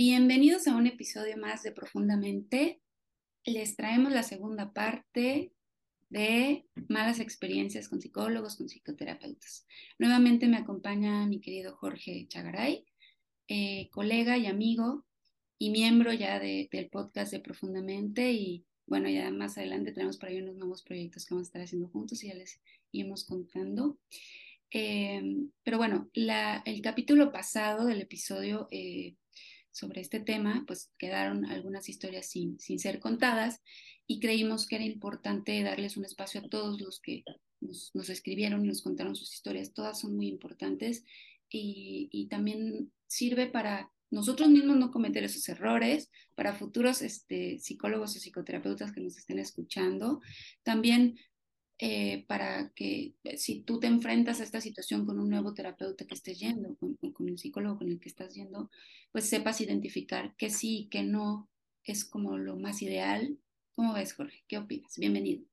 Bienvenidos a un episodio más de Profundamente. Les traemos la segunda parte de malas experiencias con psicólogos, con psicoterapeutas. Nuevamente me acompaña mi querido Jorge Chagaray, eh, colega y amigo y miembro ya del podcast de Profundamente y bueno, ya más adelante tenemos por ahí unos nuevos proyectos que vamos a estar haciendo juntos y ya les iremos contando. Eh, pero bueno, el capítulo pasado del episodio eh, sobre este tema, pues quedaron algunas historias sin, sin ser contadas y creímos que era importante darles un espacio a todos los que nos, escribieron y nos contaron sus historias. Todas son muy importantes y, y, también sirve para nosotros mismos no cometer esos errores, para futuros este, psicólogos o psicoterapeutas que nos estén escuchando. También eh, para que eh, si tú te enfrentas a esta situación con un nuevo terapeuta que estés yendo, con, con, el psicólogo con el que estás yendo, pues sepas identificar que sí que no es como lo más ideal. ¿Cómo ves, Jorge? ¿Qué opinas? Bienvenido.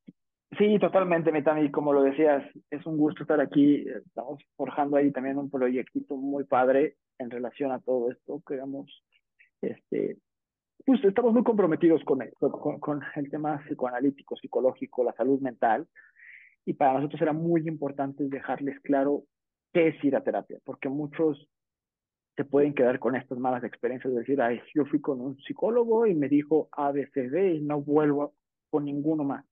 Sí, totalmente, Mitami. Como lo decías, es un gusto estar aquí. Estamos forjando ahí también un proyectito muy padre en relación a todo esto. Creamos, este, pues estamos muy comprometidos con con, con el tema psicoanalítico, psicológico, la salud mental y para nosotros era muy importante dejarles claro qué es ir a terapia, porque muchos se pueden quedar con estas malas experiencias de decir, ay, yo fui con un psicólogo y me dijo ABCD y no vuelvo con ninguno más.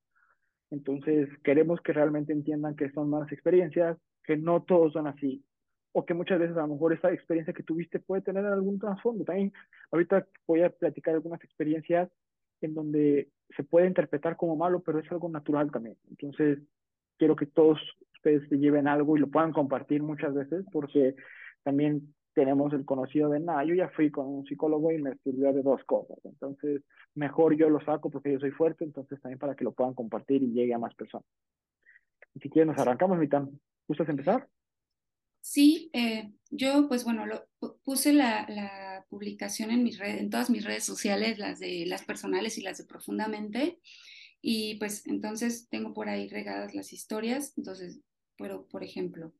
Entonces, queremos que realmente entiendan que son malas experiencias, que no todos son así, o que muchas veces a lo mejor esa experiencia que tuviste puede tener algún trasfondo. También ahorita voy a platicar algunas experiencias en donde se puede interpretar como malo, pero es algo natural también. Entonces, quiero que todos ustedes se lleven algo y lo puedan compartir muchas veces porque también tenemos el conocido de, nada, yo ya fui con un psicólogo y me sirvió de dos cosas. Entonces, mejor yo lo saco porque yo soy fuerte, entonces también para que lo puedan compartir y llegue a más personas. Si quieren, nos arrancamos, Mitan. ¿Gustas empezar? Sí, eh, yo pues bueno, lo, puse la, la, publicación en, mis redes, en todas mis redes sociales, las de las personales y las de profundamente, y pues entonces tengo por ahí regadas las historias. Entonces, pero por ejemplo,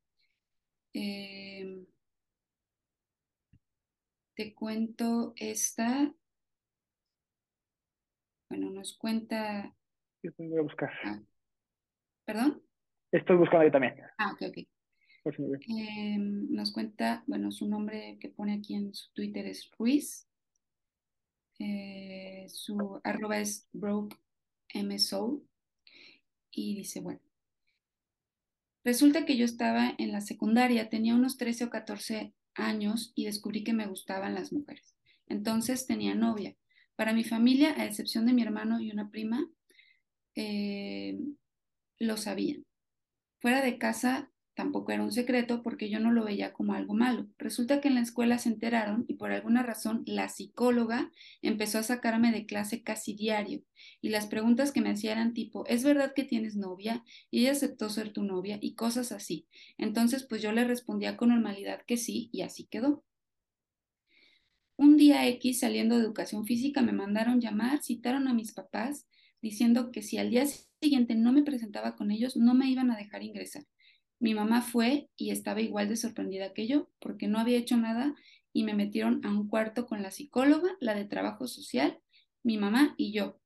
em, te cuento esta. Bueno, nos cuenta. Yo voy a buscar. Ah, ¿Perdón? Estoy buscando ahí también. Ah, ok, ok. Em, nos cuenta, bueno, su nombre que pone aquí en su Twitter es Ruiz. Eh, su arroba es broke MSO y dice, bueno, resulta que yo estaba en la secundaria, tenía unos 13 o 14 años y descubrí que me gustaban las mujeres. Entonces tenía novia. Para mi familia, a excepción de mi hermano y una prima, eh, lo sabían. Fuera de casa Tampoco era un secreto porque yo no lo veía como algo malo. Resulta que en la escuela se enteraron y por alguna razón la psicóloga empezó a sacarme de clase casi diario y las preguntas que me hacía eran tipo, ¿es verdad que tienes novia? Y ella aceptó ser tu novia y cosas así. Entonces pues yo le respondía con normalidad que sí y así quedó. Un día X saliendo de educación física me mandaron llamar, citaron a mis papás diciendo que si al día siguiente no me presentaba con ellos no me iban a dejar ingresar mi mamá fue y estaba igual de sorprendida que yo, porque no había hecho nada y me metieron a un cuarto con la psicóloga, la de trabajo social, mi mamá y yo.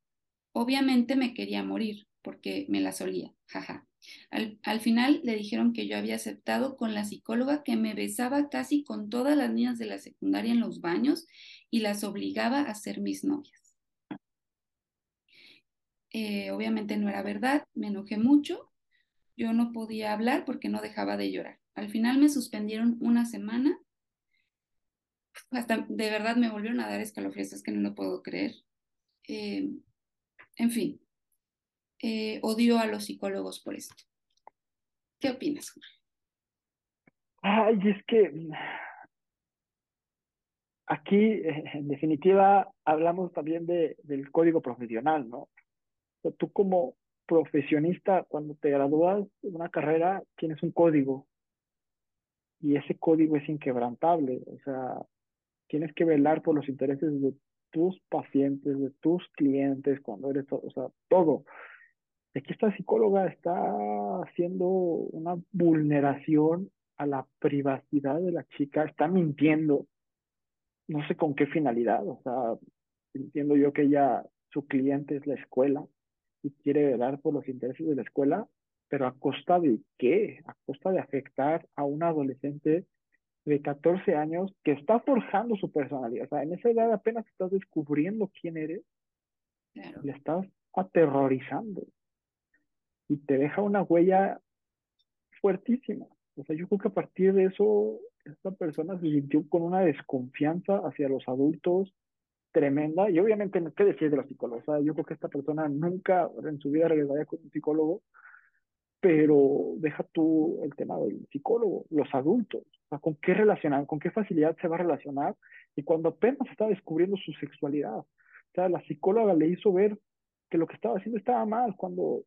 Obviamente me quería morir, porque me la solía, jaja. Al, al, final le dijeron que yo había aceptado con la psicóloga que me besaba casi con todas las niñas de la secundaria en los baños y las obligaba a ser mis novias. Eh, obviamente no era verdad, me enojé mucho yo no podía hablar porque no dejaba de llorar. Al final me suspendieron una semana. Hasta de verdad me volvieron a dar escalofríos, es que no lo puedo creer. Eh, en fin, eh, odio a los psicólogos por esto. ¿Qué opinas, Jorge? Ay, es que aquí, en definitiva, hablamos también de, del código profesional, ¿no? tú como, profesionista, cuando te gradúas de una carrera, tienes un código y ese código es inquebrantable. O sea, tienes que velar por los intereses de tus pacientes, de tus clientes, cuando eres, o sea, todo. Aquí esta psicóloga está haciendo una vulneración a la privacidad de la chica, está mintiendo. no sé con qué finalidad, o sea, entiendo yo que ella, su cliente es la escuela y quiere velar por los intereses de la escuela, pero a costa de qué? A costa de afectar a un adolescente de 14 años que está forjando su personalidad. O sea, en esa edad apenas estás descubriendo quién eres, le estás aterrorizando y te deja una huella fuertísima. O sea, yo creo que a partir de eso, esta persona se sintió con una desconfianza hacia los adultos tremenda. Y obviamente, ¿qué decir de los psicólogos? O sea, yo creo que esta persona nunca en su vida regresaría con un psicólogo, pero deja tú el tema del psicólogo, los adultos. O sea, ¿con qué relacionar? ¿Con qué facilidad se va a relacionar? Y cuando apenas está descubriendo su sexualidad. O sea, la psicóloga le hizo ver que lo que estaba haciendo estaba mal, cuando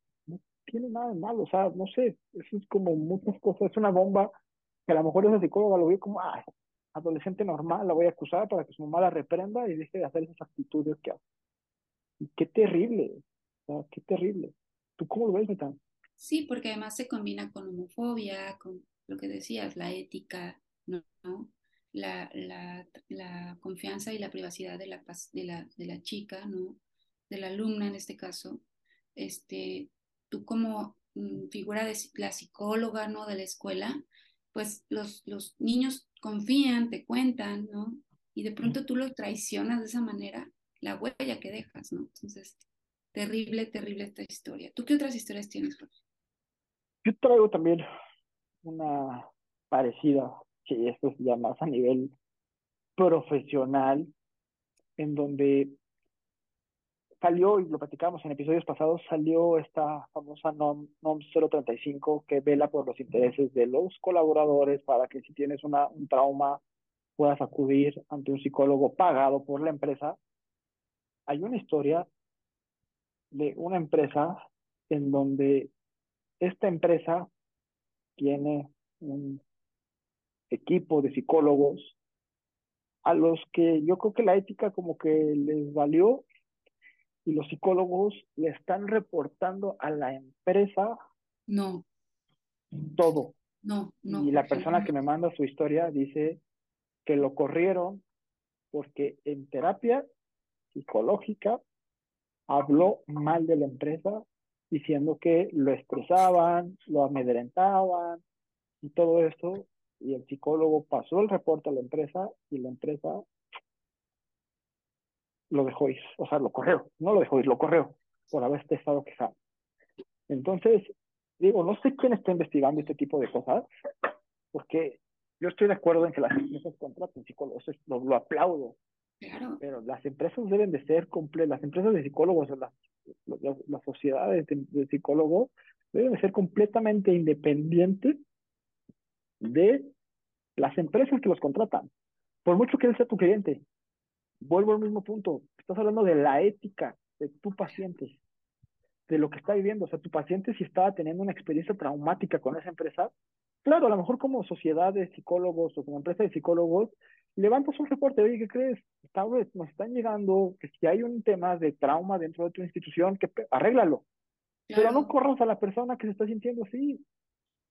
tiene nada de malo, o sea, no sé, eso es como muchas cosas, es una bomba que a lo mejor esa psicóloga lo ve como, ah, adolescente normal, la voy a acusar para que su mamá la reprenda y deje de hacer esas actitudes que hace. Y qué terrible, qué terrible. ¿Tú cómo lo ves, Metan? Sí, porque además se combina con homofobia, con lo que decías, la ética, ¿no? La, la, la confianza y la privacidad de la, de, la, de la chica, ¿no? De la alumna en este caso. Este, tú como mm, figura de la psicóloga, ¿no? De la escuela, pues los, los niños confían, te cuentan, ¿no? Y de pronto tú los traicionas de esa manera, la huella que dejas, ¿no? Entonces, terrible, terrible esta historia. ¿Tú qué otras historias tienes, Jorge? Yo traigo también una parecida, que esto es ya más a nivel profesional, en donde salió, y lo platicamos en episodios pasados, salió esta famosa NOM, NOM 035 que vela por los intereses de los colaboradores para que si tienes una, un trauma puedas acudir ante un psicólogo pagado por la empresa. Hay una historia de una empresa en donde esta empresa tiene un equipo de psicólogos a los que yo creo que la ética como que les valió y los psicólogos le están reportando a la empresa no todo. No, no. Y la persona que me manda su historia dice que lo corrieron porque en terapia psicológica habló mal de la empresa diciendo que lo estresaban, lo amedrentaban y todo esto. Y el psicólogo pasó el reporte a la empresa y la empresa lo dejó ir, o sea, lo corrió, no lo dejó ir, lo corrió por haber estado quejado. Entonces, digo, no sé quién está investigando este tipo de cosas, porque yo estoy de acuerdo en que las empresas contraten psicólogos, lo, lo aplaudo, pero las empresas deben de ser completas, las empresas de psicólogos, las, las, las sociedades de, de, psicólogos deben de ser completamente independientes de las empresas que los contratan. Por mucho que él sea tu cliente, vuelvo al mismo punto, estás hablando de la ética de tu paciente, de lo que está viviendo. O sea, tu paciente si estaba teniendo una experiencia traumática con esa empresa, claro, a lo mejor como sociedad de psicólogos o como empresa de psicólogos, levantas un reporte, oye, ¿qué crees? Esta vez nos están llegando que si hay un tema de trauma dentro de tu institución, que arréglalo. Pero no corras a la persona que se está sintiendo así.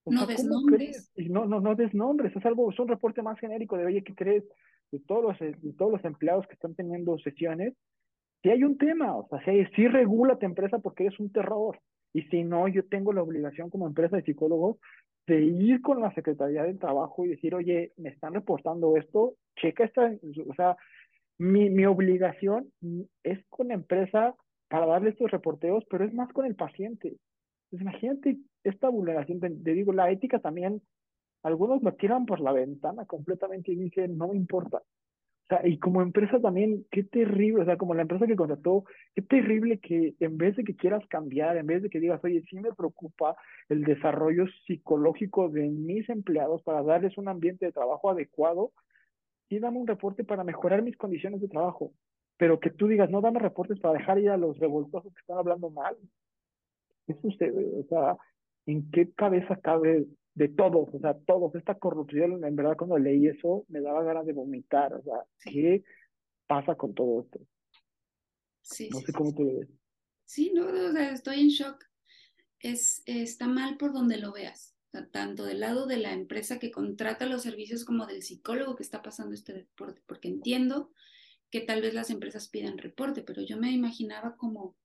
no desnombres. No, no, no desnombres. Es algo, es un reporte más genérico de, oye, ¿qué crees? De todos los, de todos los empleados que están teniendo sesiones, si hay un tema, o sea, si, si regula tu empresa porque eres un terror. Y si no, yo tengo la obligación como empresa de psicólogos de ir con la Secretaría del Trabajo y decir, oye, me están reportando esto, checa esta, o sea, mi, mi obligación es con la empresa para darle estos reporteos, pero es más con el paciente. Pues imagínate esta vulneración, te digo, la ética también algunos lo tiran por la ventana completamente y dicen, no me importa. O sea, y como empresa también, qué terrible, o sea, como la empresa que contrató, qué terrible que en vez de que quieras cambiar, en vez de que digas, oye, sí me preocupa el desarrollo psicológico de mis empleados para darles un ambiente de trabajo adecuado, sí dame un reporte para mejorar mis condiciones de trabajo. Pero que tú digas, no dame reportes para dejar ir a los revoltosos que están hablando mal. Eso usted, o sea, ¿en qué cabeza cabe de todos, o sea, todos, esta corrupción, en verdad cuando leí eso me daba ganas de vomitar, o sea, ¿qué pasa con todo esto? Sí, no sé cómo tú lo ves. Sí, no, o sea, estoy en shock. Es, está mal por donde lo veas. tanto del lado de la empresa que contrata los servicios como del psicólogo que está pasando este reporte, porque entiendo que tal vez las empresas pidan reporte, pero yo me imaginaba como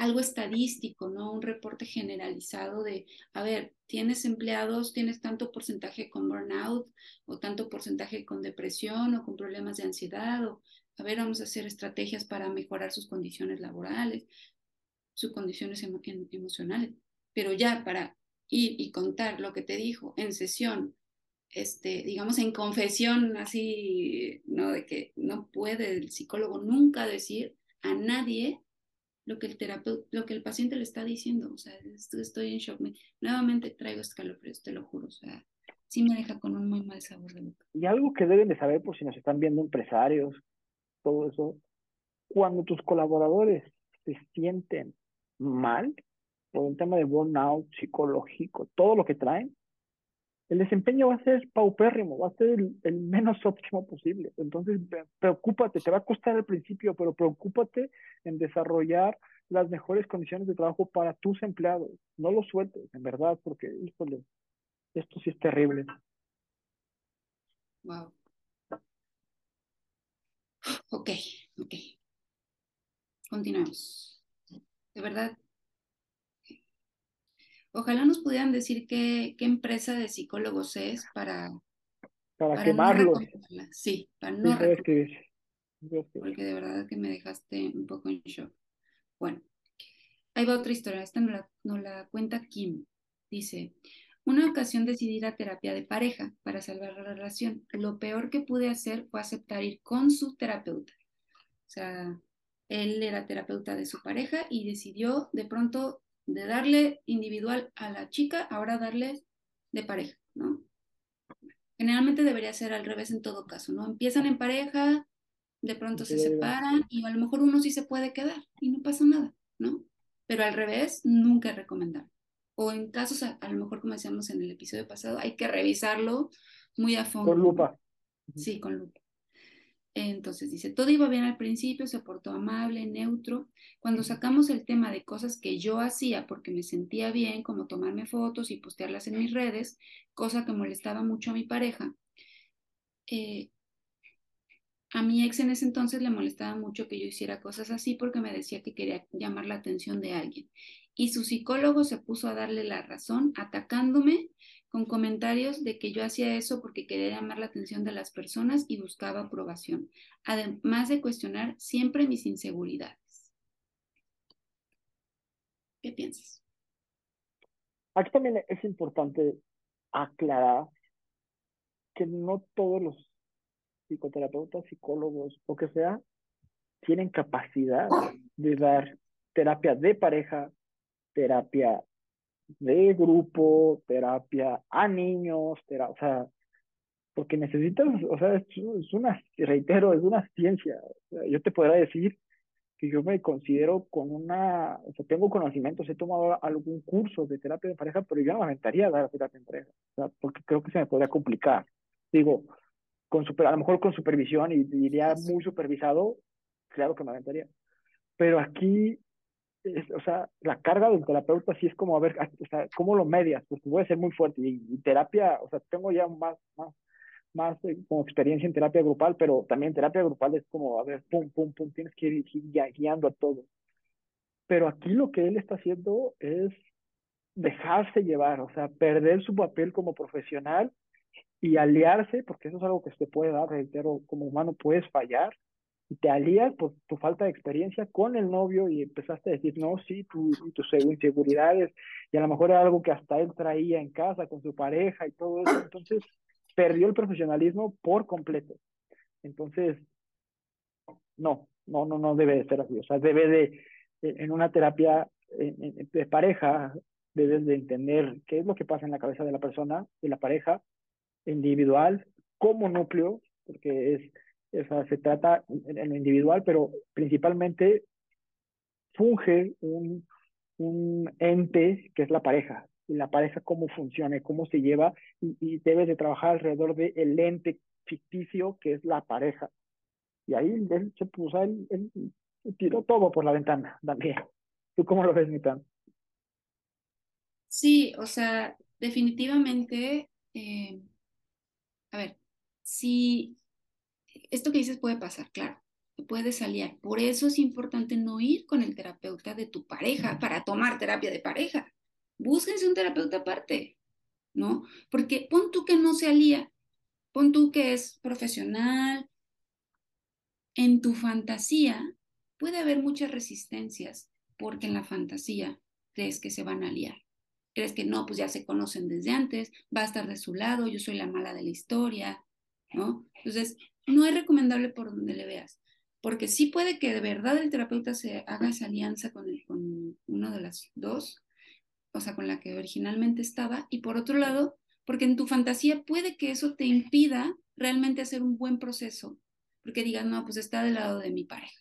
algo estadístico, ¿no? Un reporte generalizado de, a ver, tienes empleados, tienes tanto porcentaje con burnout o tanto porcentaje con depresión o con problemas de ansiedad o, a ver, vamos a hacer estrategias para mejorar sus condiciones laborales, sus condiciones emocionales, pero ya para ir y contar lo que te dijo en sesión, este, digamos, en confesión, así, ¿no? De que no puede el psicólogo nunca decir a nadie lo que el terapeuta, lo que el paciente le está diciendo. O sea, estoy en shock. nuevamente traigo escalofríos, te lo juro. O sea, sí me deja con un muy mal sabor de boca. Y algo que deben de saber por si nos están viendo empresarios, todo eso, cuando tus colaboradores se sienten mal por un tema de burnout psicológico, todo lo que traen, el desempeño va a ser paupérrimo, va a ser el, menos óptimo posible. Entonces, preocúpate, te va a costar al principio, pero preocúpate en desarrollar las mejores condiciones de trabajo para tus empleados. No los sueltes, en verdad, porque, híjole, esto sí es terrible. Wow. Ok, ok. Continuamos. De verdad, Ojalá nos pudieran decir qué, qué empresa de psicólogos es para, para, quemarlo. sí, para no sí, Porque de verdad que me dejaste un poco en shock. Bueno, ahí va otra historia. Esta nos la, nos la cuenta Kim. Dice, una ocasión decidí ir a terapia de pareja para salvar la relación. Lo peor que pude hacer fue aceptar ir con su terapeuta. O sea, él era terapeuta de su pareja y decidió de pronto de darle individual a la chica, ahora darle de pareja, ¿no? Generalmente debería ser al revés en todo caso, ¿no? Empiezan en pareja, de pronto se separan y a lo mejor uno sí se puede quedar y no pasa nada, ¿no? Pero al revés, nunca es recomendable. O en casos, a, lo mejor como decíamos en el episodio pasado, hay que revisarlo muy a fondo. Con lupa. Sí, con lupa. Entonces dice, todo iba bien al principio, se portó amable, neutro. Cuando sacamos el tema de cosas que yo hacía porque me sentía bien, como tomarme fotos y postearlas en mis redes, cosa que molestaba mucho a mi pareja, eh, a mi ex en ese entonces le molestaba mucho que yo hiciera cosas así porque me decía que quería llamar la atención de alguien. Y su psicólogo se puso a darle la razón, atacándome con comentarios de que yo hacía eso porque quería llamar la atención de las personas y buscaba aprobación, además de cuestionar siempre mis inseguridades. ¿Qué piensas? Aquí también es importante aclarar que no todos los psicoterapeutas, psicólogos o que sea, tienen capacidad de dar terapia de pareja, terapia de grupo, terapia a niños, o sea, porque necesitas, o sea, es, una, reitero, es una ciencia. yo te podría decir que yo me considero con una, o sea, tengo conocimientos, he tomado algún curso de terapia de pareja, pero yo no me aventaría a dar terapia en pareja, o sea, porque creo que se me podría complicar. Digo, con super, a lo mejor con supervisión y diría muy supervisado, claro que me aventaría. Pero aquí o sea, la carga del terapeuta sí es como, a ver, o sea, ¿cómo lo medias? Porque puede ser muy fuerte. Y, terapia, o sea, tengo ya más, más, más eh, como experiencia en terapia grupal, pero también terapia grupal es como, a ver, pum, pum, pum, tienes que ir, guiando a todo. Pero aquí lo que él está haciendo es dejarse llevar, o sea, perder su papel como profesional y aliarse, porque eso es algo que se puede dar, reitero, como humano puedes fallar, te alías por tu falta de experiencia con el novio y empezaste a decir, no, sí, tu, tus inseguridades, y a lo mejor era algo que hasta él traía en casa con su pareja y todo eso, entonces perdió el profesionalismo por completo. Entonces, no, no, no, no debe de ser así, o sea, debe de, en una terapia de pareja, debes de entender qué es lo que pasa en la cabeza de la persona, de la pareja, individual, como núcleo, porque es o sea, se trata en lo individual, pero principalmente funge un, un ente que es la pareja, y la pareja cómo funciona, cómo se lleva, y, y debes de trabajar alrededor del el ente ficticio que es la pareja. Y ahí él se puso, él, tiró todo por la ventana también. ¿Tú cómo lo ves, Mitán? Sí, o sea, definitivamente, eh, a ver, si esto que dices puede pasar, claro, puede salir. Por eso es importante no ir con el terapeuta de tu pareja para tomar terapia de pareja. Búsquense un terapeuta aparte, ¿no? Porque pon tú que no se alía, pon tú que es profesional. En tu fantasía puede haber muchas resistencias porque en la fantasía crees que se van a liar. Crees que no, pues ya se conocen desde antes, va a estar de su lado, yo soy la mala de la historia, ¿no? Entonces, no es recomendable por donde le veas, porque sí puede que de verdad el terapeuta se haga esa alianza con, el, con uno de las dos, o sea, con la que originalmente estaba, y por otro lado, porque en tu fantasía puede que eso te impida realmente hacer un buen proceso, porque digas, no, pues está del lado de mi pareja.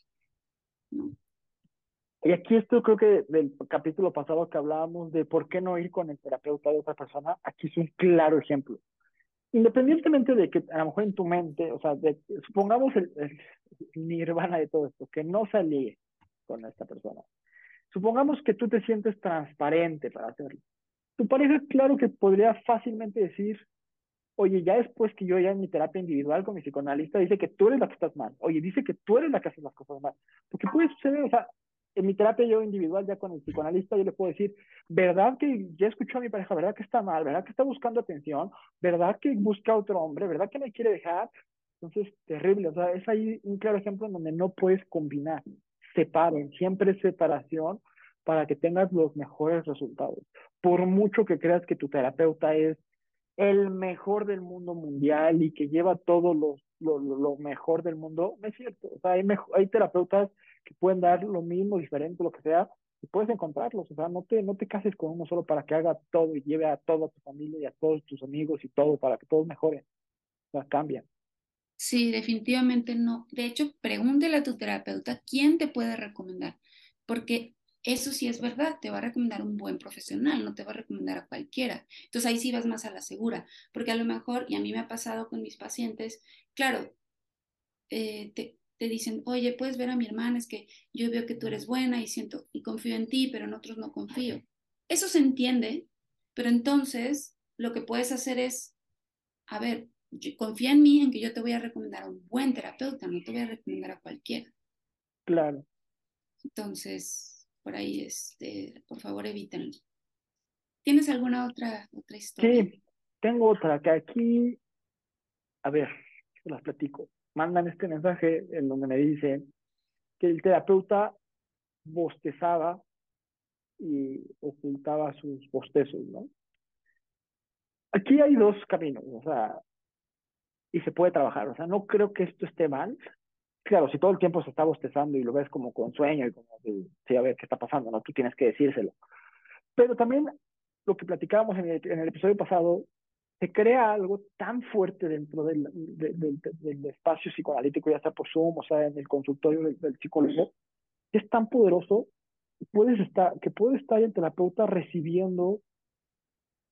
Y aquí esto creo que del capítulo pasado que hablábamos de por qué no ir con el terapeuta de otra persona, aquí es un claro ejemplo. Independientemente de que a lo mejor en tu mente, o sea, supongamos el, nirvana de todo esto, que no salí con esta persona. Supongamos que tú te sientes transparente para hacerlo. Tu pareja, claro que podría fácilmente decir, oye, ya después que yo ya en mi terapia individual con mi psicoanalista dice que tú eres la que estás mal. Oye, dice que tú eres la que hace las cosas mal. Porque puede suceder, o sea, en mi terapia yo individual, ya con el psicoanalista, yo le puedo decir, ¿verdad que ya escuchó a mi pareja? ¿Verdad que está mal? ¿Verdad que está buscando atención? ¿Verdad que busca otro hombre? ¿Verdad que me quiere dejar? Entonces, terrible. O sea, es ahí un claro ejemplo en donde no puedes combinar. Separen, siempre separación para que tengas los mejores resultados. Por mucho que creas que tu terapeuta es el mejor del mundo mundial y que lleva todo lo, lo, mejor del mundo, no es cierto. O sea, hay, hay terapeutas que pueden dar lo mismo, diferente, lo que sea, y puedes encontrarlos. O sea, no te, no te cases con uno solo para que haga todo y lleve a toda tu familia y a todos tus amigos y todo para que todos mejoren. O sea, cambian. Sí, definitivamente no. De hecho, pregúntele a tu terapeuta quién te puede recomendar, porque eso sí es verdad, te va a recomendar un buen profesional, no te va a recomendar a cualquiera. Entonces ahí sí vas más a la segura, porque a lo mejor, y a mí me ha pasado con mis pacientes, claro, eh, te, te dicen, oye, puedes ver a mi hermana, es que yo veo que tú eres buena y siento y confío en ti, pero en otros no confío. Eso se entiende, pero entonces lo que puedes hacer es, a ver, confía en mí, en que yo te voy a recomendar a un buen terapeuta, no te voy a recomendar a cualquiera. Claro. Entonces, por ahí, este, por favor, evítenlo. ¿Tienes alguna otra, otra historia? Sí, tengo otra que aquí, a ver, las platico. Mandan este mensaje en donde me dicen que el terapeuta bostezaba y ocultaba sus bostezos, ¿no? Aquí hay dos caminos, o sea, y se puede trabajar, o sea, no creo que esto esté mal, claro, si todo el tiempo se está bostezando y lo ves como con sueño y como, sí, a ver qué está pasando, ¿no? Tú tienes que decírselo. Pero también lo que platicábamos en el, en el episodio pasado, se crea algo tan fuerte dentro del, del, espacio psicoanalítico, ya sea por Zoom, o sea, en el consultorio del, psicólogo, que es tan poderoso puedes estar, que puede estar el terapeuta recibiendo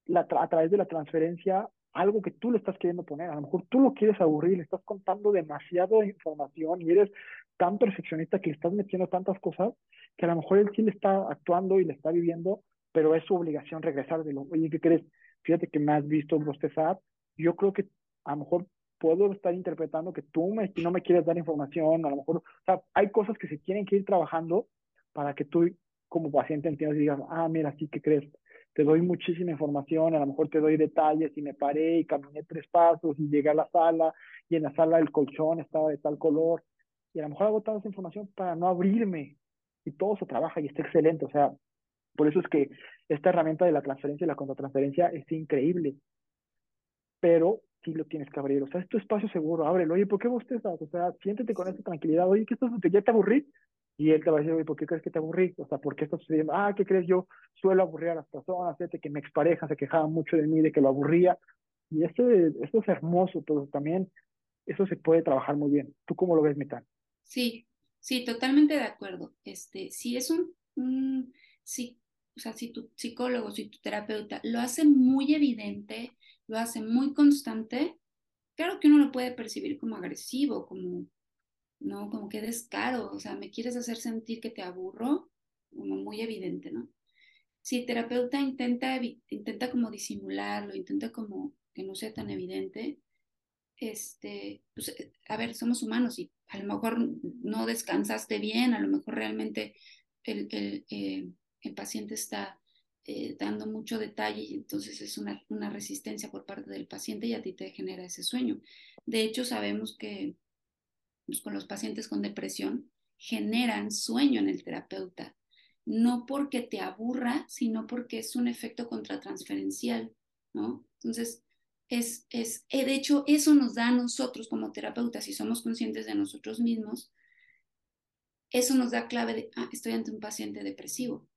la, a través de la transferencia algo que tú le estás queriendo poner. A lo mejor tú lo quieres aburrir, le estás contando demasiada información y eres tan perfeccionista que le estás metiendo tantas cosas que a lo mejor él sí le está actuando y le está viviendo, pero es su obligación regresar de lo, oye, ¿qué crees? Fíjate que me has visto bostezar, yo creo que a lo mejor puedo estar interpretando que tú me, no me quieres dar información, a lo mejor, o sea, hay cosas que se tienen que ir trabajando para que tú como paciente entiendas y digas, ah, mira, sí, ¿qué crees? te doy muchísima información, a lo mejor te doy detalles y me paré y caminé tres pasos y llegué a la sala y en la sala el colchón estaba de tal color y a lo mejor hago toda esa información para no abrirme y todo se trabaja y está excelente, o sea, por eso es que esta herramienta de la transferencia y la contratransferencia es increíble, pero sí lo tienes que abrir, o sea, es tu espacio seguro, ábrelo, oye, ¿por qué vos te estás? O sea, siéntete con esa tranquilidad, oye, ¿qué estás? ¿Ya te aburrí? Y él te va a decir, oye, ¿por qué crees que te aburrí? O sea, ¿por qué estás sucediendo? Ah, ¿qué crees? Yo suelo aburrir a las personas, fíjate que mi expareja se quejaba mucho de mí, de que lo aburría. Y esto, esto es hermoso, pero también eso se puede trabajar muy bien. ¿Tú cómo lo ves, Mitán? Sí, sí, totalmente de acuerdo. Este, si es un, sí, o sea, si tu psicólogo, si tu terapeuta lo hace muy evidente, lo hace muy constante, claro que uno lo puede percibir como agresivo, como ¿no? Como que descaro, o sea, me quieres hacer sentir que te aburro, como muy evidente, ¿no? si el terapeuta intenta, intenta como disimularlo, intenta como que no sea tan evidente, este, pues, eh, a ver, somos humanos y a lo mejor no descansaste bien, a lo mejor realmente el, eh, el paciente está eh, dando mucho detalle y entonces es una, resistencia por parte del paciente y a ti te genera ese sueño. De hecho, sabemos que pues, con los pacientes con depresión generan sueño en el terapeuta, no porque te aburra, sino porque es un efecto contratransferencial, ¿no? Entonces, es, es, eh, de hecho, eso nos da a nosotros como terapeutas, si somos conscientes de nosotros mismos, eso nos da clave de, ah, estoy ante un paciente depresivo.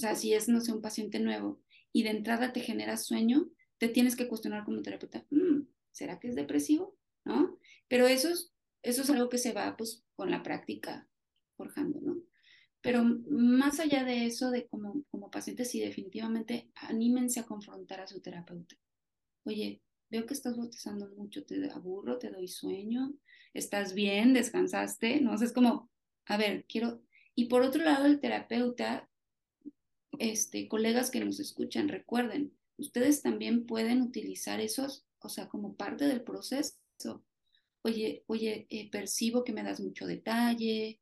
O sea, si es, no sé, un paciente nuevo y de entrada te genera sueño, te tienes que cuestionar como terapeuta, mm, ¿será que es depresivo? ¿No? Pero eso es, eso es algo que se va pues con la práctica forjando, ¿no? Pero más allá de eso, de como, como pacientes, sí, definitivamente anímense a confrontar a su terapeuta. Oye, veo que estás bostezando mucho, te aburro, te doy sueño, estás bien, descansaste, ¿no? O sea, es como, a ver, quiero... Y por otro lado, el terapeuta, este, colegas que nos escuchan, recuerden, ustedes también pueden utilizar esos, o sea, como parte del proceso. Oye, oye, eh, percibo que me das mucho detalle,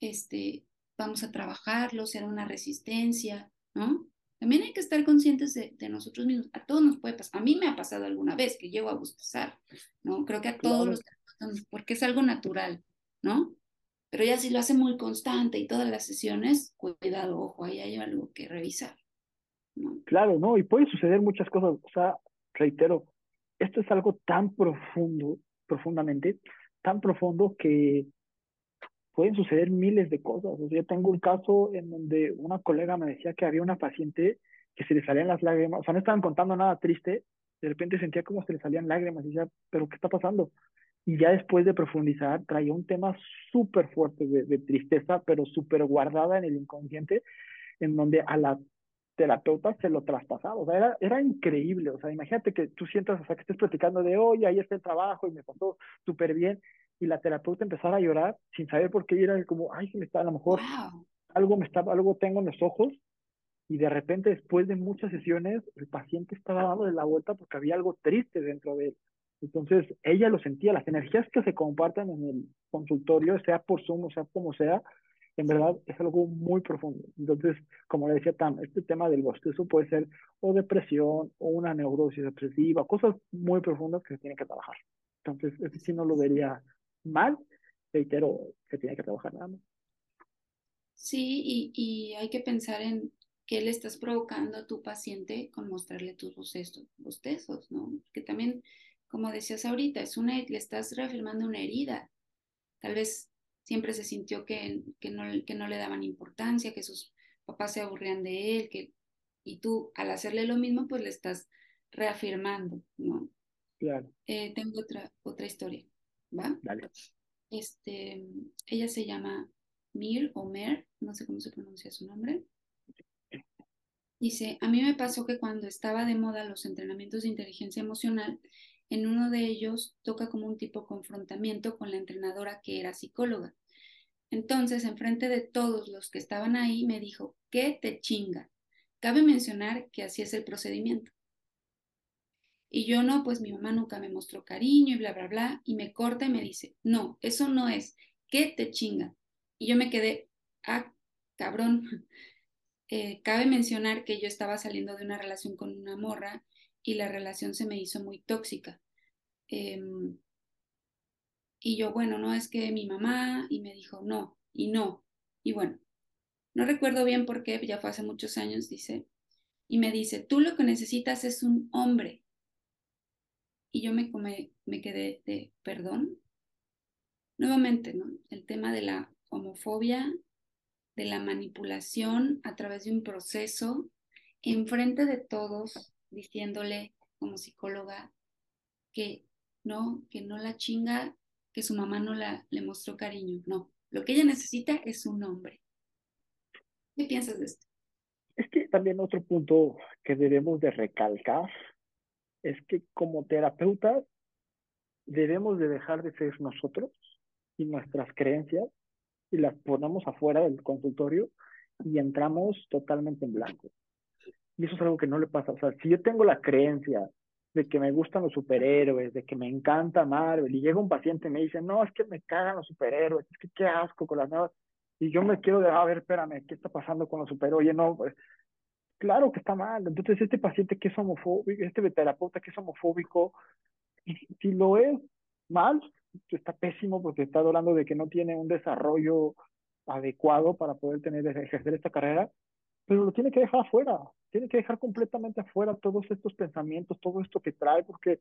este, vamos a trabajarlo, será una resistencia, ¿no? También hay que estar conscientes de, nosotros mismos. A todos nos puede pasar. A mí me ha pasado alguna vez que llego a bostezar, ¿no? Creo que a todos los porque es algo natural, ¿no? Pero ya si lo hace muy constante y todas las sesiones, cuidado, ojo, ahí hay algo que revisar. ¿no? Claro, ¿no? Y puede suceder muchas cosas. O sea, reitero, esto es algo tan profundo, profundamente, tan profundo que pueden suceder miles de cosas. O sea, yo tengo un caso en donde una colega me decía que había una paciente que se le salían las lágrimas, o sea, no estaban contando nada triste, de repente sentía como se le salían lágrimas y decía, pero ¿qué está pasando? Y ya después de profundizar, traía un tema súper fuerte de, de, tristeza, pero súper guardada en el inconsciente, en donde a la terapeuta se lo traspasaba, o sea, era, era increíble, o sea, imagínate que tú sientas, o sea, que estés platicando de, oye, ahí está el trabajo y me pasó súper bien, y la terapeuta empezara a llorar sin saber por qué, y era como, ay, se me está, a lo mejor algo me está, algo tengo en los ojos, y de repente después de muchas sesiones, el paciente estaba dando de la vuelta porque había algo triste dentro de él. Entonces, ella lo sentía, las energías que se comparten en el consultorio, sea por Zoom o sea como sea, en verdad es algo muy profundo. Entonces, como le decía Tam, este tema del bostezo puede ser o depresión o una neurosis depresiva, cosas muy profundas que se tienen que trabajar. Entonces, ese sí no lo vería mal, reitero, se tiene que trabajar nada más. Sí, y, y hay que pensar en qué le estás provocando a tu paciente con mostrarle tus bostezos, bostezos ¿no? Que también, como decías ahorita, es una, le estás reafirmando una herida. Tal vez siempre se sintió que, que, no, que no le daban importancia, que sus papás se aburrían de él, que, y tú al hacerle lo mismo, pues le estás reafirmando, ¿no? Claro. Eh, tengo otra, otra historia. ¿va? Dale. Este, ella se llama Mir o Mer, no sé cómo se pronuncia su nombre. Dice, a mí me pasó que cuando estaba de moda los entrenamientos de inteligencia emocional, en uno de ellos toca como un tipo confrontamiento con la entrenadora que era psicóloga. Entonces, enfrente de todos los que estaban ahí, me dijo, ¿qué te chinga? Cabe mencionar que así es el procedimiento. Y yo no, pues mi mamá nunca me mostró cariño y bla, bla, bla. Y me corta y me dice, no, eso no es, ¿qué te chinga? Y yo me quedé, ah, cabrón. Eh, cabe mencionar que yo estaba saliendo de una relación con una morra y la relación se me hizo muy tóxica. Em, y yo, bueno, no es que mi mamá, y me dijo, no, y no. Y bueno, no recuerdo bien por qué, ya fue hace muchos años, dice, y me dice, tú lo que necesitas es un hombre. Y yo me, me quedé de perdón. Nuevamente, ¿no? El tema de la homofobia, de la manipulación a través de un proceso, enfrente de todos, diciéndole como psicóloga que no, que no la chinga, que su mamá no la, le mostró cariño. No, lo que ella necesita es un hombre. ¿Qué piensas de esto? Es que también otro punto que debemos de recalcar es que como terapeutas debemos de dejar de ser nosotros y nuestras creencias y las ponemos afuera del consultorio y entramos totalmente en blanco. Y eso es algo que no le pasa. O sea, si yo tengo la creencia de que me gustan los superhéroes, de que me encanta Marvel, y llega un paciente y me dice, no, es que me cagan los superhéroes, es que qué asco con las nuevas, y yo me quiero de, a ver, espérame, ¿qué está pasando con los superhéroes? Oye, no, pues, claro que está mal. Entonces, este paciente que es homofóbico, este terapeuta que es homofóbico, si lo es mal, está pésimo porque está hablando de que no tiene un desarrollo adecuado para poder tener, ejercer esta carrera, pero lo tiene que dejar afuera, tiene que dejar completamente afuera todos estos pensamientos, todo esto que trae, porque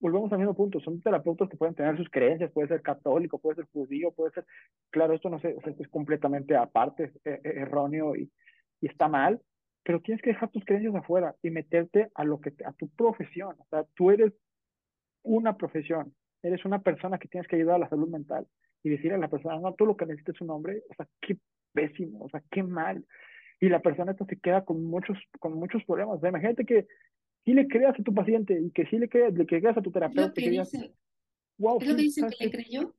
volvemos al mismo punto, son terapeutas que pueden tener sus creencias, puede ser católico, puede ser judío, puede ser, claro, esto no sé, esto es completamente aparte, es, erróneo y, y, está mal, pero tienes que dejar tus creencias afuera y meterte a lo que, a tu profesión, o sea, tú eres una profesión, eres una persona que tienes que ayudar a la salud mental y decir a la persona, no, tú lo que necesitas es un hombre, o sea, qué pésimo, o sea, qué mal. Y la persona esto se queda con muchos, con muchos problemas. O sea, imagínate que si le creas a tu paciente y que si le creas, le creas a tu terapeuta. que dice. wow, ¿Es lo que que le creyó?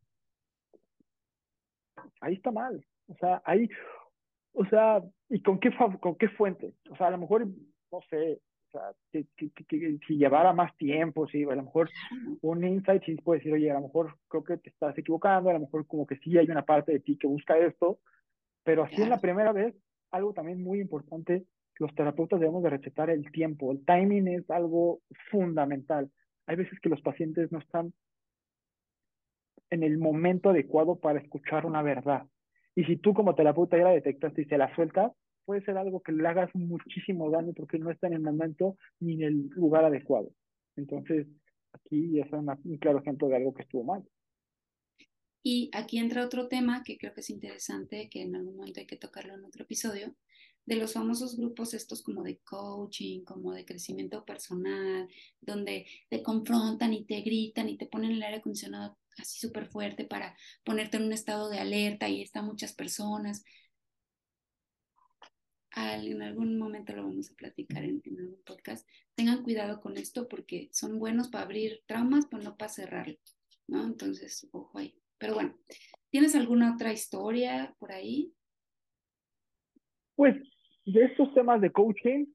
Ahí está mal. O sea, ahí, o sea, ¿y con qué, con qué fuente? O sea, a lo mejor, no sé, o sea, que, si llevara más tiempo, sí, a lo mejor un insight sí puede decir, oye, a lo mejor creo que te estás equivocando, a lo mejor como que sí hay una parte de ti que busca esto, pero así en la primera vez, algo también muy importante, los terapeutas debemos de recetar el tiempo, el timing es algo fundamental. Hay veces que los pacientes no están en el momento adecuado para escuchar una verdad. Y si tú como terapeuta ya la detectaste y se la sueltas, puede ser algo que le hagas muchísimo daño porque no está en el momento ni en el lugar adecuado. Entonces, aquí es un claro ejemplo de algo que estuvo mal. Y aquí entra otro tema que creo que es interesante, que en algún momento hay que tocarlo en otro episodio, de los famosos grupos estos como de coaching, como de crecimiento personal, donde te confrontan y te gritan y te ponen el aire acondicionado así súper fuerte para ponerte en un estado de alerta y están muchas personas en algún momento lo vamos a platicar en, algún podcast, tengan cuidado con esto porque son buenos para abrir traumas, pero no para cerrarlo, ¿no? Entonces, ojo ahí. Pero bueno, ¿tienes alguna otra historia por ahí? Pues de estos temas de coaching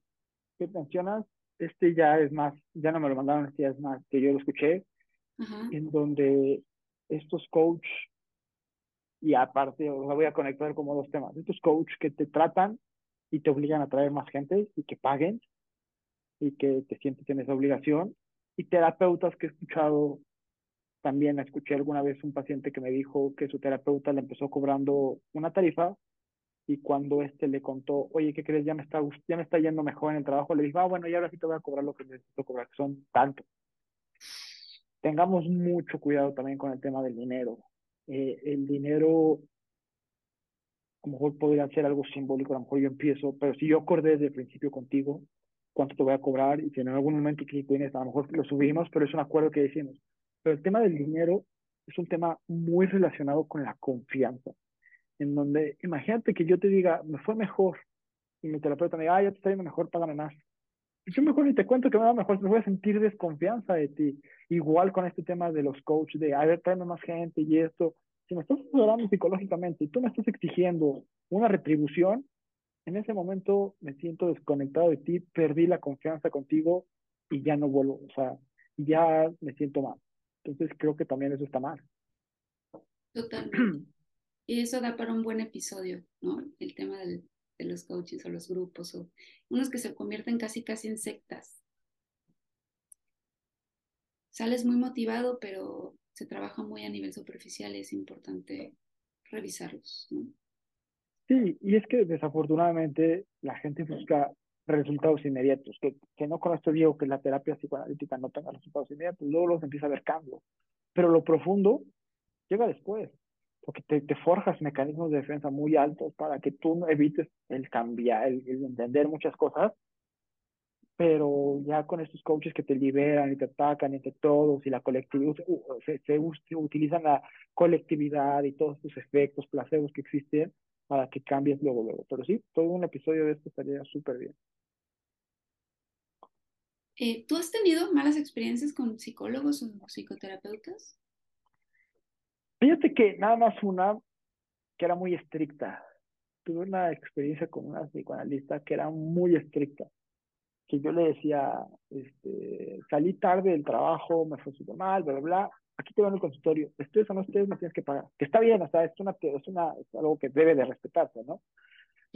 que mencionas, este ya es más, ya no me lo mandaron, este ya es más que yo lo escuché, en donde estos coach y aparte, os voy a conectar como dos temas, estos coach que te tratan y te obligan a traer más gente y que paguen y que te sientes en esa obligación. Y terapeutas que he escuchado, también escuché alguna vez un paciente que me dijo que su terapeuta le empezó cobrando una tarifa y cuando este le contó, oye, ¿qué crees? Ya me está, ya me está yendo mejor en el trabajo, le dijo, ah, bueno, y ahora sí te voy a cobrar lo que necesito cobrar, que son tanto. Tengamos mucho cuidado también con el tema del dinero. Eh, el dinero a lo mejor podría ser algo simbólico, a lo mejor yo empiezo, pero si yo acordé desde el principio contigo cuánto te voy a cobrar y si en algún momento que tienes, a lo mejor lo subimos, pero es un acuerdo que decimos. Pero el tema del dinero es un tema muy relacionado con la confianza, en donde imagínate que yo te diga, me fue mejor, y mi terapeuta me diga, ah, ya te está yendo mejor, págame más. Yo mejor ni te cuento que me va mejor, me voy a sentir desconfianza de ti. Igual con este tema de los coaches, de, a ver, tráeme más gente y esto si me estás asesorando psicológicamente y tú me estás exigiendo una retribución, en ese momento me siento desconectado de ti, perdí la confianza contigo y ya no vuelvo, o sea, ya me siento mal. Entonces creo que también eso está mal. Totalmente. Y eso da para un buen episodio, ¿no? El tema de los coaches o los grupos, o unos que se convierten casi casi en sectas. Sales muy motivado, pero se trabaja muy a nivel superficial y es importante revisarlos. ¿no? Sí, y es que desafortunadamente la gente busca resultados inmediatos, que, que no con esto digo que la terapia psicoanalítica no tenga resultados inmediatos, luego los empieza a ver cambios, pero lo profundo llega después, porque te, te, forjas mecanismos de defensa muy altos para que tú evites el cambiar, el entender muchas cosas pero ya con estos coaches que te liberan y te atacan entre todos y la colectividad, se, se, utilizan la colectividad y todos estos efectos, placebos que existen para que cambies luego, luego. Pero sí, todo un episodio de esto estaría súper bien. Eh, ¿Tú has tenido malas experiencias con psicólogos o psicoterapeutas? Fíjate que nada más una que era muy estricta. Tuve una experiencia con una psicoanalista que era muy estricta que yo le decía, este, salí tarde del trabajo, me fue súper mal, bla, bla, bla, aquí te van el consultorio, estés o no estés, me tienes que pagar. Que está bien, o sea, es, una, es, una, es algo que debe de respetarse, ¿no?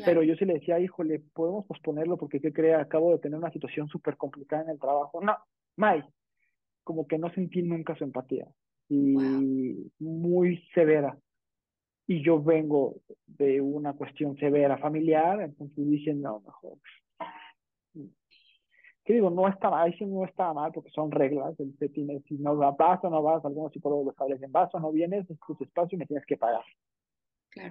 Pero yo sí le decía, híjole, podemos posponerlo porque, ¿qué cree? Acabo de tener una situación súper complicada en el trabajo. No, May, como que no sentí nunca su empatía y muy severa. Y yo vengo de una cuestión severa familiar, entonces dije, no, mejor. ¿Qué digo? No está mal, sí no está mal porque son reglas. El tiene, si no vas o no vas, algunos psicólogos lo establecen, vas o no vienes, es tu espacio y me tienes que pagar.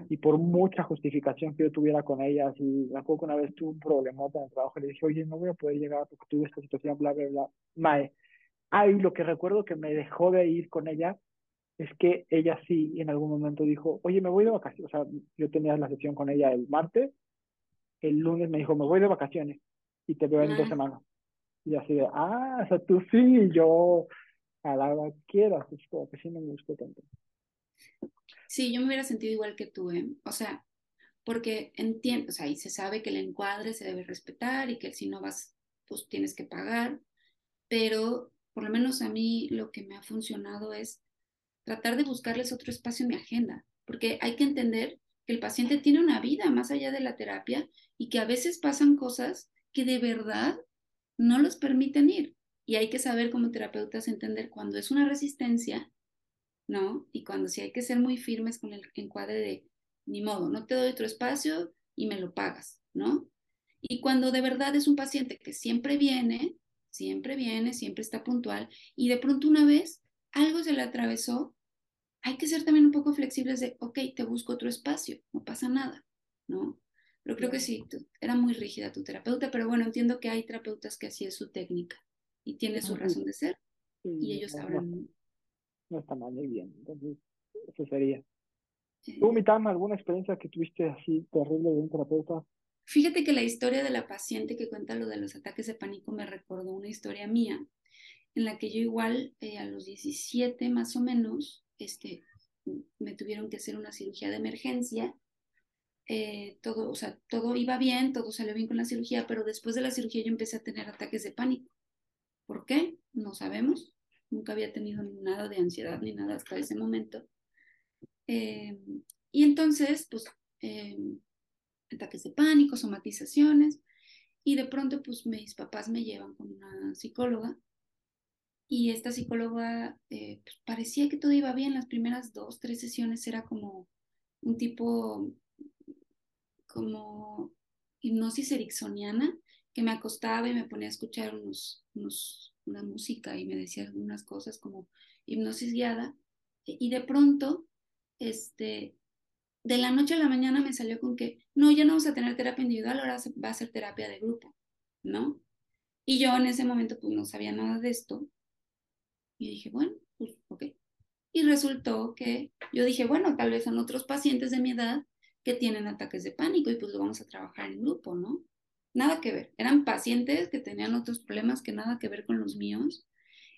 Y por mucha justificación que yo tuviera con ellas, y me acuerdo que una vez tuve un problema en el trabajo, le dije, oye, no voy a poder llegar porque tuve esta situación, bla, bla, bla. Mae, ahí lo que recuerdo que me dejó de ir con ella es que ella sí en algún momento dijo, oye, me voy de vacaciones. O sea, yo tenía la sesión con ella el martes, el lunes me dijo, me voy de vacaciones y te veo en dos semanas. Y así de, ah, o sea, tú sí, yo a la hora quieras, es como que sí me gustó tanto. Sí, yo me hubiera sentido igual que tú, ¿eh? O sea, porque entiendo, o sea, y se sabe que el encuadre se debe respetar y que si no vas, pues tienes que pagar, pero por lo menos a mí lo que me ha funcionado es tratar de buscarles otro espacio en mi agenda, porque hay que entender que el paciente tiene una vida más allá de la terapia y que a veces pasan cosas que de verdad no los permiten ir. Y hay que saber como terapeutas entender cuando es una resistencia ¿no? Y cuando sí hay que ser muy firmes con el encuadre de, ni modo, no te doy otro espacio y me lo pagas, ¿no? Y cuando de verdad es un paciente que siempre viene, siempre viene, siempre está puntual, y de pronto una vez algo se le atravesó, hay que ser también un poco flexibles de, ok, te busco otro espacio, no pasa nada, ¿no? Pero creo que sí, era muy rígida tu terapeuta, pero bueno, entiendo que hay terapeutas que así es su técnica y tiene su razón de ser y ellos sabrán no está mal, muy bien. Entonces, eso sería. ¿Tú, Mitama, alguna experiencia que tuviste así terrible de un terapeuta? Fíjate que la historia de la paciente que cuenta lo de los ataques de pánico me recordó una historia mía, en la que yo igual eh, a los 17 más o menos, este, me tuvieron que hacer una cirugía de emergencia. Eh, todo, o sea, todo iba bien, todo salió bien con la cirugía, pero después de la cirugía yo empecé a tener ataques de pánico. ¿Por qué? No sabemos nunca había tenido nada de ansiedad ni nada hasta ese momento. Eh, y entonces, pues, eh, ataques de pánico, somatizaciones, y de pronto, pues, mis papás me llevan con una psicóloga, y esta psicóloga, eh, pues, parecía que todo iba bien, las primeras dos, tres sesiones era como un tipo, como hipnosis ericksoniana, que me acostaba y me ponía a escuchar unos, unos una música y me decía algunas cosas como hipnosis guiada. Y de pronto, este, de la noche a la mañana me salió con que, no, ya no vamos a tener terapia individual, ahora va a ser terapia de grupo, ¿no? Y yo en ese momento pues no sabía nada de esto. Y dije, bueno, pues ok. Y resultó que yo dije, bueno, tal vez son otros pacientes de mi edad que tienen ataques de pánico y pues lo vamos a trabajar en grupo, ¿no? Nada que ver. Eran pacientes que tenían otros problemas que nada que ver con los míos.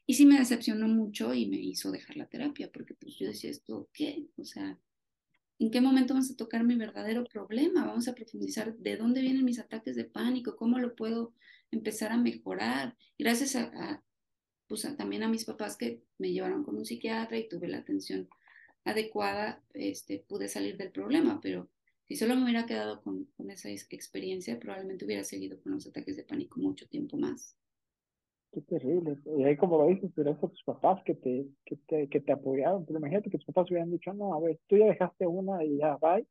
Y sí me decepcionó mucho y me hizo dejar la terapia, porque pues yo decía, ¿esto qué? O sea, ¿en qué momento vamos a tocar mi verdadero problema? Vamos a profundizar de dónde vienen mis ataques de pánico, cómo lo puedo empezar a mejorar. gracias a, pues también a mis papás que me llevaron con un psiquiatra y tuve la atención adecuada, este, pude salir del problema, pero si solo me hubiera quedado con, con, esa experiencia, probablemente hubiera seguido con los ataques de pánico mucho tiempo más. Qué terrible. Y ahí como lo dices, pero esos tus papás que te, que te, que te apoyaron. Pero imagínate que tus papás hubieran dicho, no, a ver, tú ya dejaste una y ya, bye.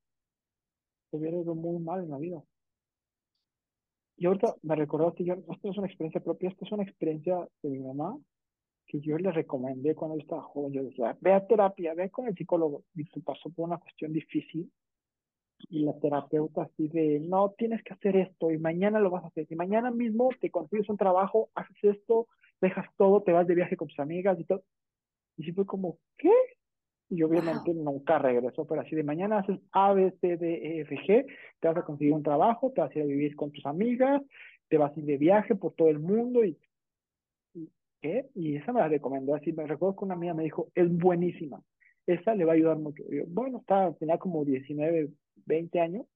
Te hubiera ido muy mal en la vida. Y ahorita me recordaste, yo, esto no es una experiencia propia, esto es una experiencia de mi mamá que yo le recomendé cuando yo estaba joven. Yo decía, ve a terapia, ve con el psicólogo. Y se pasó por una cuestión difícil y la terapeuta así de, no, tienes que hacer esto y mañana lo vas a hacer. Y mañana mismo te consigues un trabajo, haces esto, dejas todo, te vas de viaje con tus amigas y todo. Y sí fue como, ¿qué? Y obviamente nunca regresó, pero así de mañana haces A, B, C, D, E, F, G, te vas a conseguir un trabajo, te vas a ir a vivir con tus amigas, te vas a ir de viaje por todo el mundo y, ¿qué? Y esa me la recomendó así. Me recuerdo que una amiga me dijo, es buenísima, esa le va a ayudar mucho. yo, bueno, está, tenía como 19, 20 años.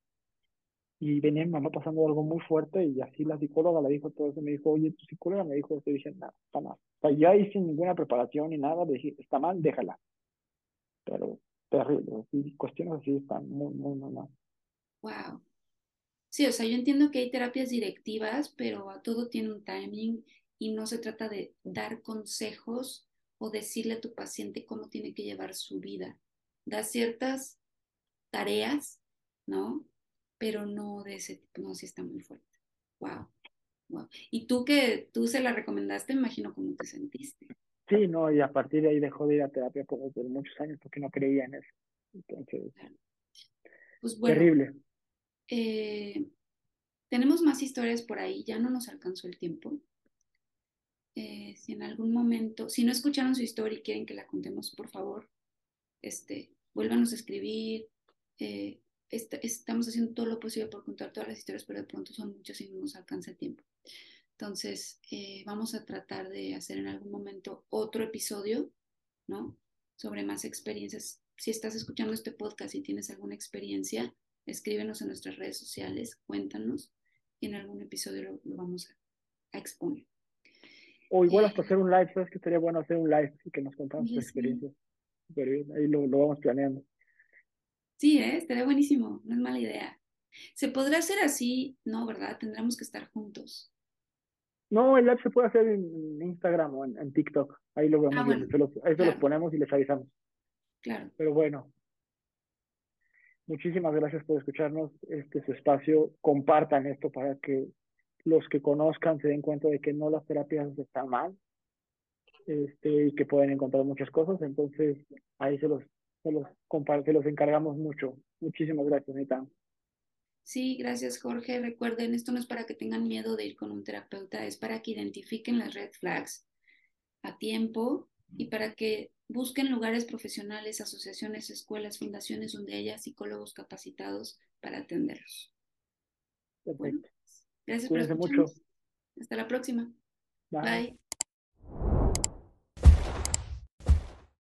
y venía mi mamá pasando algo muy fuerte y así la psicóloga le dijo todo eso, me dijo, oye, tu psicóloga me dijo esto, dije, no, está mal. O sea, ahí sin ninguna preparación ni nada, dije, está mal, déjala. Pero terrible, así, cuestiones así están muy, muy, muy mal. Wow. Sí, o sea, yo entiendo que hay terapias directivas, pero a todo tiene un timing y no se trata de dar consejos o decirle a tu paciente cómo tiene que llevar su vida. Da ciertas tareas, ¿no? Pero no de ese tipo, no, sí está muy fuerte. Wow. wow. Y tú que tú se la recomendaste, me imagino cómo te sentiste. Sí, no, y a partir de ahí dejó de ir a terapia por, muchos años porque no creía en eso. Entonces, pues bueno, terrible. Eh, tenemos más historias por ahí, ya no nos alcanzó el tiempo. Eh, si en algún momento, si no escucharon su historia y quieren que la contemos, por favor, este, vuélvanos a escribir. Eh, estamos haciendo todo lo posible por contar todas las historias, pero de pronto son muchas y no nos alcanza el tiempo. Entonces, eh, vamos a tratar de hacer en algún momento otro episodio, ¿no? Sobre más experiencias. Si estás escuchando este podcast y tienes alguna experiencia, escríbenos en nuestras redes sociales, cuéntanos y en algún episodio lo, vamos a, exponer. O igual hasta eh, hacer un live, ¿sabes que estaría bueno hacer un live y que nos contamos tu experiencia? ahí lo, lo, vamos planeando. Sí, ¿eh? estaría buenísimo, no es mala idea. Se podrá hacer así, no, ¿verdad? Tendremos que estar juntos. No, el live se puede hacer en Instagram o en, TikTok. Ahí lo vemos, ah, ahí se los ponemos y les avisamos. Claro. Pero bueno, muchísimas gracias por escucharnos. Este es su espacio. Compartan esto para que los que conozcan se den cuenta de que no las terapias están mal este, y que pueden encontrar muchas cosas. Entonces, ahí se los, se los, se los encargamos mucho. Muchísimas gracias, Nita. Sí, gracias Jorge. Recuerden, esto no es para que tengan miedo de ir con un terapeuta, es para que identifiquen las red flags a tiempo y para que busquen lugares profesionales, asociaciones, escuelas, fundaciones donde haya psicólogos capacitados para atenderlos. Bueno, gracias por mucho. Hasta la próxima. Bye.